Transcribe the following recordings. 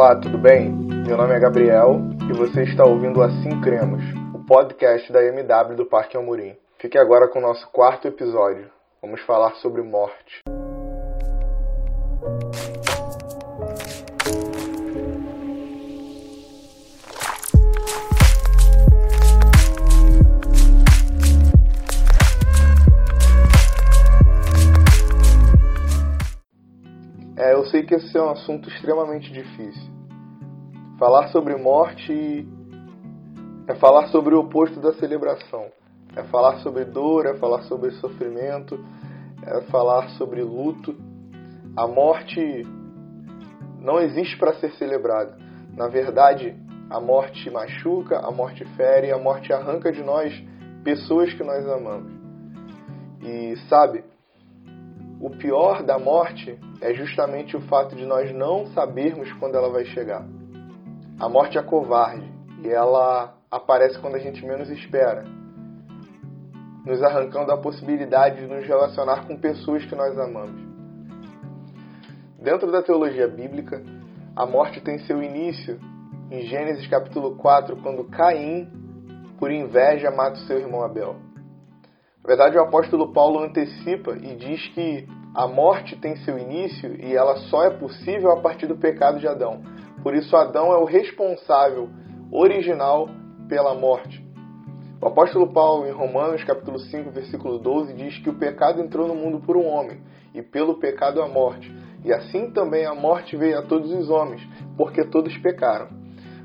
Olá, tudo bem? Meu nome é Gabriel e você está ouvindo Assim Cremos, o podcast da MW do Parque Almorim. Fique agora com o nosso quarto episódio. Vamos falar sobre morte. Sei que esse é um assunto extremamente difícil. Falar sobre morte é falar sobre o oposto da celebração. É falar sobre dor, é falar sobre sofrimento, é falar sobre luto. A morte não existe para ser celebrada. Na verdade, a morte machuca, a morte fere, a morte arranca de nós pessoas que nós amamos. E sabe, o pior da morte é justamente o fato de nós não sabermos quando ela vai chegar. A morte é covarde e ela aparece quando a gente menos espera, nos arrancando a possibilidade de nos relacionar com pessoas que nós amamos. Dentro da teologia bíblica, a morte tem seu início em Gênesis capítulo 4, quando Caim, por inveja, mata o seu irmão Abel. Na verdade, o apóstolo Paulo antecipa e diz que a morte tem seu início e ela só é possível a partir do pecado de Adão. Por isso, Adão é o responsável original pela morte. O apóstolo Paulo, em Romanos capítulo 5, versículo 12, diz que o pecado entrou no mundo por um homem, e pelo pecado a morte. E assim também a morte veio a todos os homens, porque todos pecaram.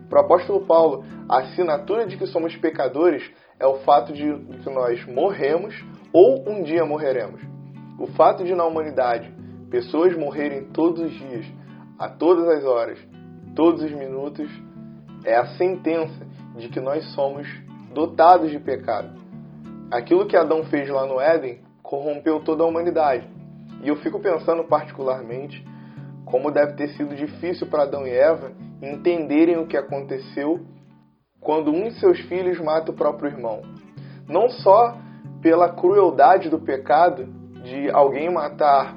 Para o apóstolo Paulo, a assinatura de que somos pecadores é o fato de que nós morremos ou um dia morreremos. O fato de na humanidade pessoas morrerem todos os dias, a todas as horas, todos os minutos, é a sentença de que nós somos dotados de pecado. Aquilo que Adão fez lá no Éden corrompeu toda a humanidade. E eu fico pensando particularmente como deve ter sido difícil para Adão e Eva entenderem o que aconteceu quando um de seus filhos mata o próprio irmão. Não só pela crueldade do pecado de alguém matar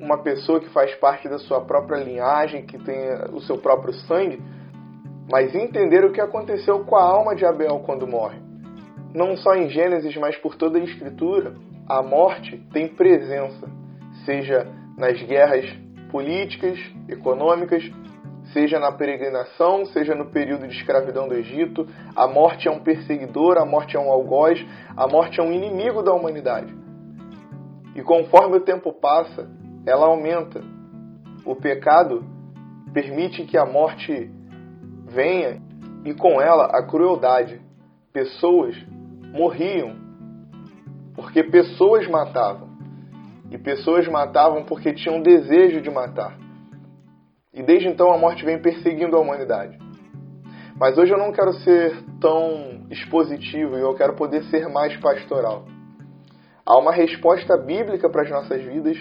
uma pessoa que faz parte da sua própria linhagem, que tem o seu próprio sangue, mas entender o que aconteceu com a alma de Abel quando morre. Não só em Gênesis, mas por toda a Escritura, a morte tem presença, seja nas guerras políticas, econômicas, seja na peregrinação, seja no período de escravidão do Egito. A morte é um perseguidor, a morte é um algoz, a morte é um inimigo da humanidade. E conforme o tempo passa, ela aumenta. O pecado permite que a morte venha e com ela a crueldade. Pessoas morriam porque pessoas matavam. E pessoas matavam porque tinham desejo de matar. E desde então a morte vem perseguindo a humanidade. Mas hoje eu não quero ser tão expositivo e eu quero poder ser mais pastoral. Há uma resposta bíblica para as nossas vidas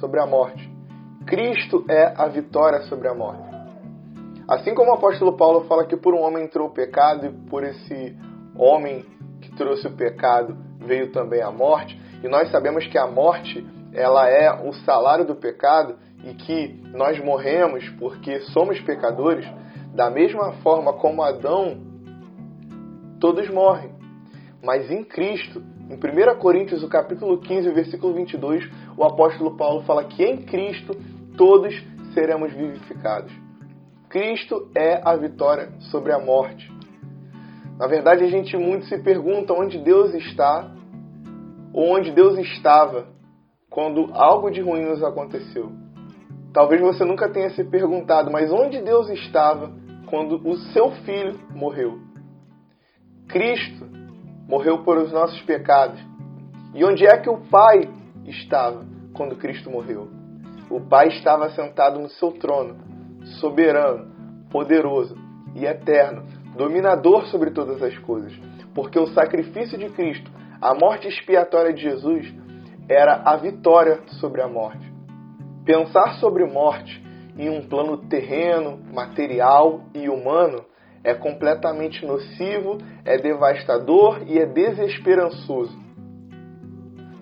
sobre a morte. Cristo é a vitória sobre a morte. Assim como o apóstolo Paulo fala que por um homem entrou o pecado e por esse homem que trouxe o pecado veio também a morte, e nós sabemos que a morte ela é o salário do pecado e que nós morremos porque somos pecadores, da mesma forma como Adão, todos morrem. Mas em Cristo, em 1 Coríntios, o capítulo 15, versículo 22, o apóstolo Paulo fala que em Cristo todos seremos vivificados. Cristo é a vitória sobre a morte. Na verdade, a gente muito se pergunta onde Deus está ou onde Deus estava quando algo de ruim nos aconteceu. Talvez você nunca tenha se perguntado, mas onde Deus estava quando o seu filho morreu? Cristo morreu por os nossos pecados. E onde é que o Pai estava quando Cristo morreu? O Pai estava sentado no seu trono, soberano, poderoso e eterno, dominador sobre todas as coisas. Porque o sacrifício de Cristo, a morte expiatória de Jesus, era a vitória sobre a morte. Pensar sobre morte em um plano terreno, material e humano é completamente nocivo, é devastador e é desesperançoso.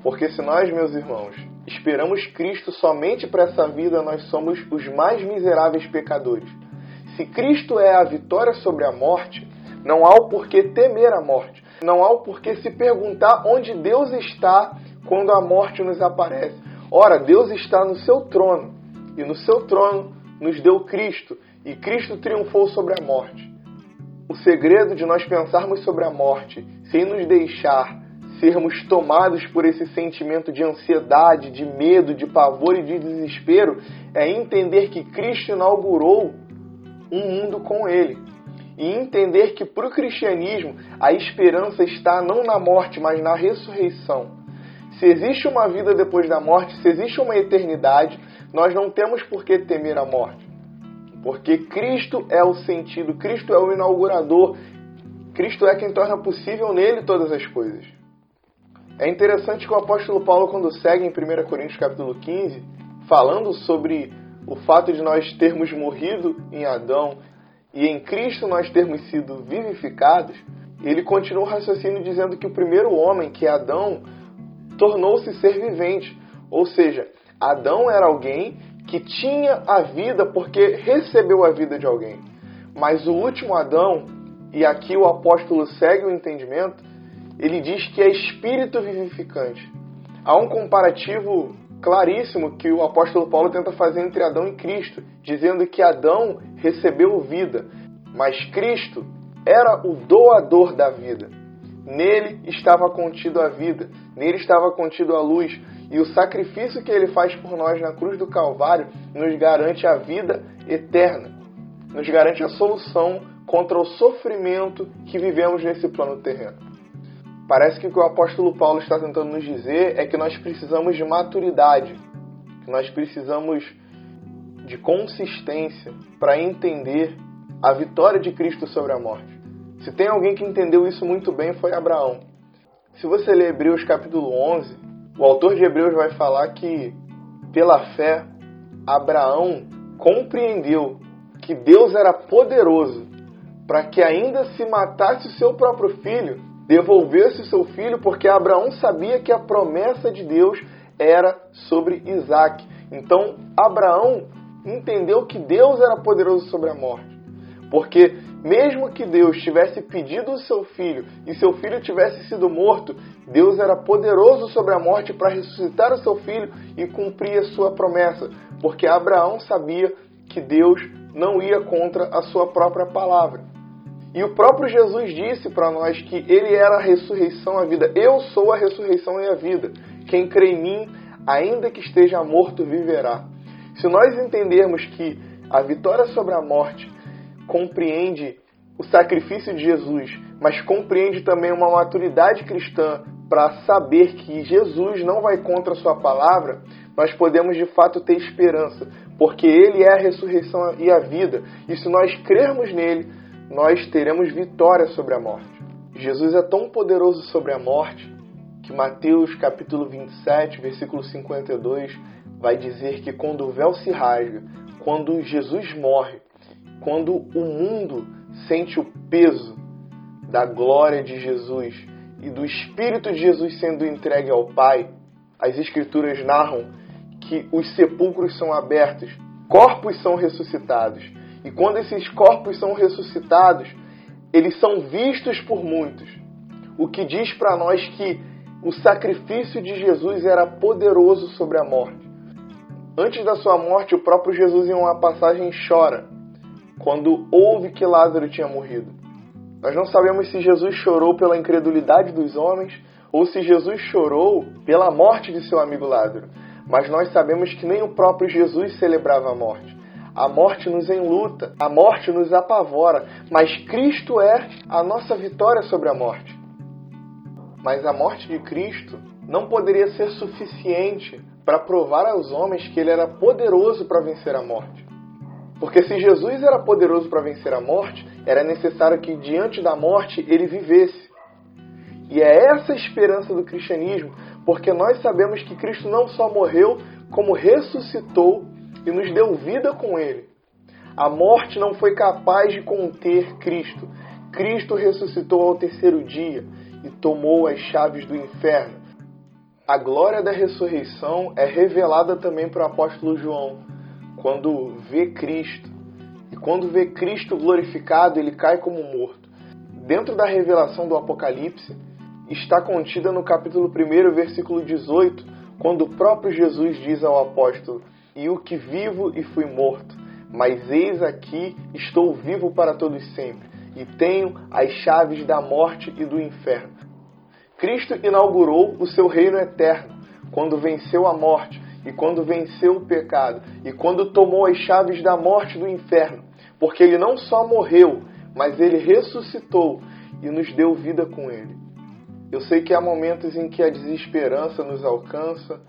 Porque se nós, meus irmãos, esperamos Cristo somente para essa vida, nós somos os mais miseráveis pecadores. Se Cristo é a vitória sobre a morte, não há o porquê temer a morte. Não há o porquê se perguntar onde Deus está quando a morte nos aparece. Ora, Deus está no seu trono, e no seu trono nos deu Cristo, e Cristo triunfou sobre a morte. O segredo de nós pensarmos sobre a morte, sem nos deixar sermos tomados por esse sentimento de ansiedade, de medo, de pavor e de desespero, é entender que Cristo inaugurou um mundo com Ele. E entender que para o cristianismo a esperança está não na morte, mas na ressurreição. Se existe uma vida depois da morte, se existe uma eternidade, nós não temos por que temer a morte. Porque Cristo é o sentido, Cristo é o inaugurador, Cristo é quem torna possível nele todas as coisas. É interessante que o apóstolo Paulo, quando segue em 1 Coríntios capítulo 15, falando sobre o fato de nós termos morrido em Adão e em Cristo nós termos sido vivificados, ele continua o raciocínio dizendo que o primeiro homem, que é Adão, tornou-se ser vivente. Ou seja, Adão era alguém que tinha a vida porque recebeu a vida de alguém. Mas o último Adão, e aqui o apóstolo segue o entendimento, ele diz que é espírito vivificante. Há um comparativo claríssimo que o apóstolo Paulo tenta fazer entre Adão e Cristo, dizendo que Adão recebeu vida, mas Cristo era o doador da vida. Nele estava contido a vida, nele estava contido a luz, e o sacrifício que ele faz por nós na cruz do Calvário nos garante a vida eterna, nos garante a solução contra o sofrimento que vivemos nesse plano terreno. Parece que o que o apóstolo Paulo está tentando nos dizer é que nós precisamos de maturidade, que nós precisamos de consistência para entender a vitória de Cristo sobre a morte. Se tem alguém que entendeu isso muito bem foi Abraão. Se você ler Hebreus capítulo 11, o autor de Hebreus vai falar que pela fé Abraão compreendeu que Deus era poderoso para que ainda se matasse o seu próprio filho, devolvesse o seu filho, porque Abraão sabia que a promessa de Deus era sobre Isaac. Então, Abraão entendeu que Deus era poderoso sobre a morte. Porque, mesmo que Deus tivesse pedido o seu filho e seu filho tivesse sido morto, Deus era poderoso sobre a morte para ressuscitar o seu filho e cumprir a sua promessa. Porque Abraão sabia que Deus não ia contra a sua própria palavra. E o próprio Jesus disse para nós que ele era a ressurreição e a vida. Eu sou a ressurreição e a vida. Quem crê em mim, ainda que esteja morto, viverá. Se nós entendermos que a vitória sobre a morte compreende o sacrifício de Jesus, mas compreende também uma maturidade cristã para saber que Jesus não vai contra a sua palavra, nós podemos de fato ter esperança, porque ele é a ressurreição e a vida. E se nós crermos nele, nós teremos vitória sobre a morte. Jesus é tão poderoso sobre a morte que Mateus capítulo 27, versículo 52 vai dizer que quando o véu se rasga, quando Jesus morre, quando o mundo sente o peso da glória de Jesus e do Espírito de Jesus sendo entregue ao Pai, as Escrituras narram que os sepulcros são abertos, corpos são ressuscitados e quando esses corpos são ressuscitados, eles são vistos por muitos. O que diz para nós que o sacrifício de Jesus era poderoso sobre a morte. Antes da sua morte, o próprio Jesus, em uma passagem, chora quando ouve que Lázaro tinha morrido. Nós não sabemos se Jesus chorou pela incredulidade dos homens ou se Jesus chorou pela morte de seu amigo Lázaro, mas nós sabemos que nem o próprio Jesus celebrava a morte. A morte nos enluta, a morte nos apavora, mas Cristo é a nossa vitória sobre a morte. Mas a morte de Cristo não poderia ser suficiente para provar aos homens que ele era poderoso para vencer a morte. Porque se Jesus era poderoso para vencer a morte, era necessário que diante da morte ele vivesse. E é essa a esperança do cristianismo, porque nós sabemos que Cristo não só morreu, como ressuscitou e nos deu vida com ele. A morte não foi capaz de conter Cristo. Cristo ressuscitou ao terceiro dia e tomou as chaves do inferno. A glória da ressurreição é revelada também para o apóstolo João, quando vê Cristo E quando vê Cristo glorificado, ele cai como morto. Dentro da revelação do Apocalipse, está contida no capítulo 1, versículo 18, quando o próprio Jesus diz ao apóstolo: E o que vivo e fui morto, mas eis aqui estou vivo para todos sempre, e tenho as chaves da morte e do inferno. Cristo inaugurou o seu reino eterno quando venceu a morte e quando venceu o pecado e quando tomou as chaves da morte do inferno, porque ele não só morreu, mas ele ressuscitou e nos deu vida com ele. Eu sei que há momentos em que a desesperança nos alcança,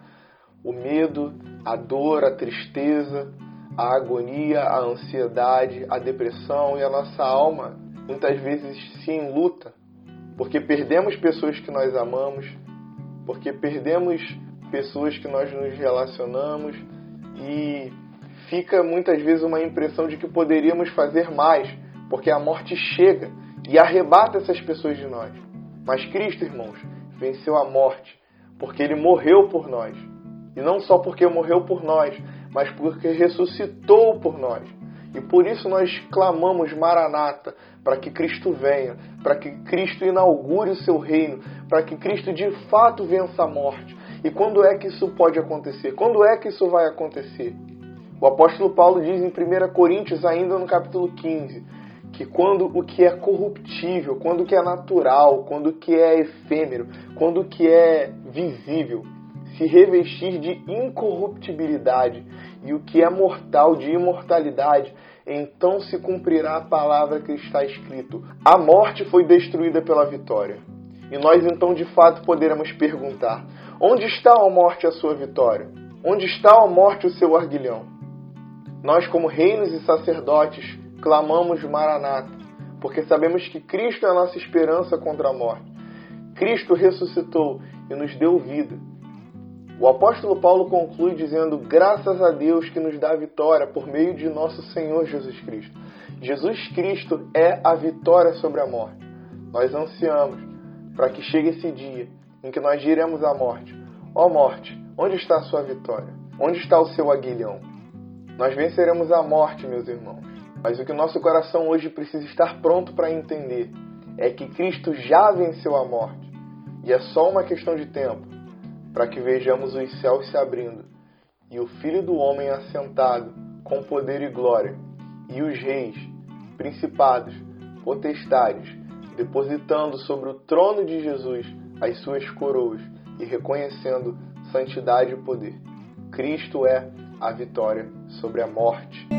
o medo, a dor, a tristeza, a agonia, a ansiedade, a depressão e a nossa alma muitas vezes se enluta, porque perdemos pessoas que nós amamos, porque perdemos pessoas que nós nos relacionamos e fica muitas vezes uma impressão de que poderíamos fazer mais, porque a morte chega e arrebata essas pessoas de nós. Mas Cristo, irmãos, venceu a morte, porque ele morreu por nós. E não só porque morreu por nós, mas porque ressuscitou por nós. E por isso nós clamamos Maranata, para que Cristo venha, para que Cristo inaugure o seu reino, para que Cristo de fato vença a morte. E quando é que isso pode acontecer? Quando é que isso vai acontecer? O apóstolo Paulo diz em 1 Coríntios, ainda no capítulo 15, que quando o que é corruptível, quando o que é natural, quando o que é efêmero, quando o que é visível se revestir de incorruptibilidade e o que é mortal de imortalidade, então se cumprirá a palavra que está escrito: a morte foi destruída pela vitória. E nós então de fato poderemos perguntar: onde está a morte a sua vitória? Onde está a morte o seu arguilhão? Nós, como reinos e sacerdotes, clamamos Maranata, porque sabemos que Cristo é a nossa esperança contra a morte. Cristo ressuscitou e nos deu vida. O apóstolo Paulo conclui dizendo: Graças a Deus que nos dá a vitória por meio de nosso Senhor Jesus Cristo. Jesus Cristo é a vitória sobre a morte. Nós ansiamos para que chegue esse dia em que nós diremos à morte: Ó morte, onde está a sua vitória? Onde está o seu aguilhão? Nós venceremos a morte, meus irmãos. Mas o que nosso coração hoje precisa estar pronto para entender é que Cristo já venceu a morte. E é só uma questão de tempo para que vejamos os céus se abrindo e o Filho do Homem assentado com poder e glória, e os reis, principados, potestades, depositando sobre o trono de Jesus as suas coroas e reconhecendo santidade e poder. Cristo é a vitória sobre a morte.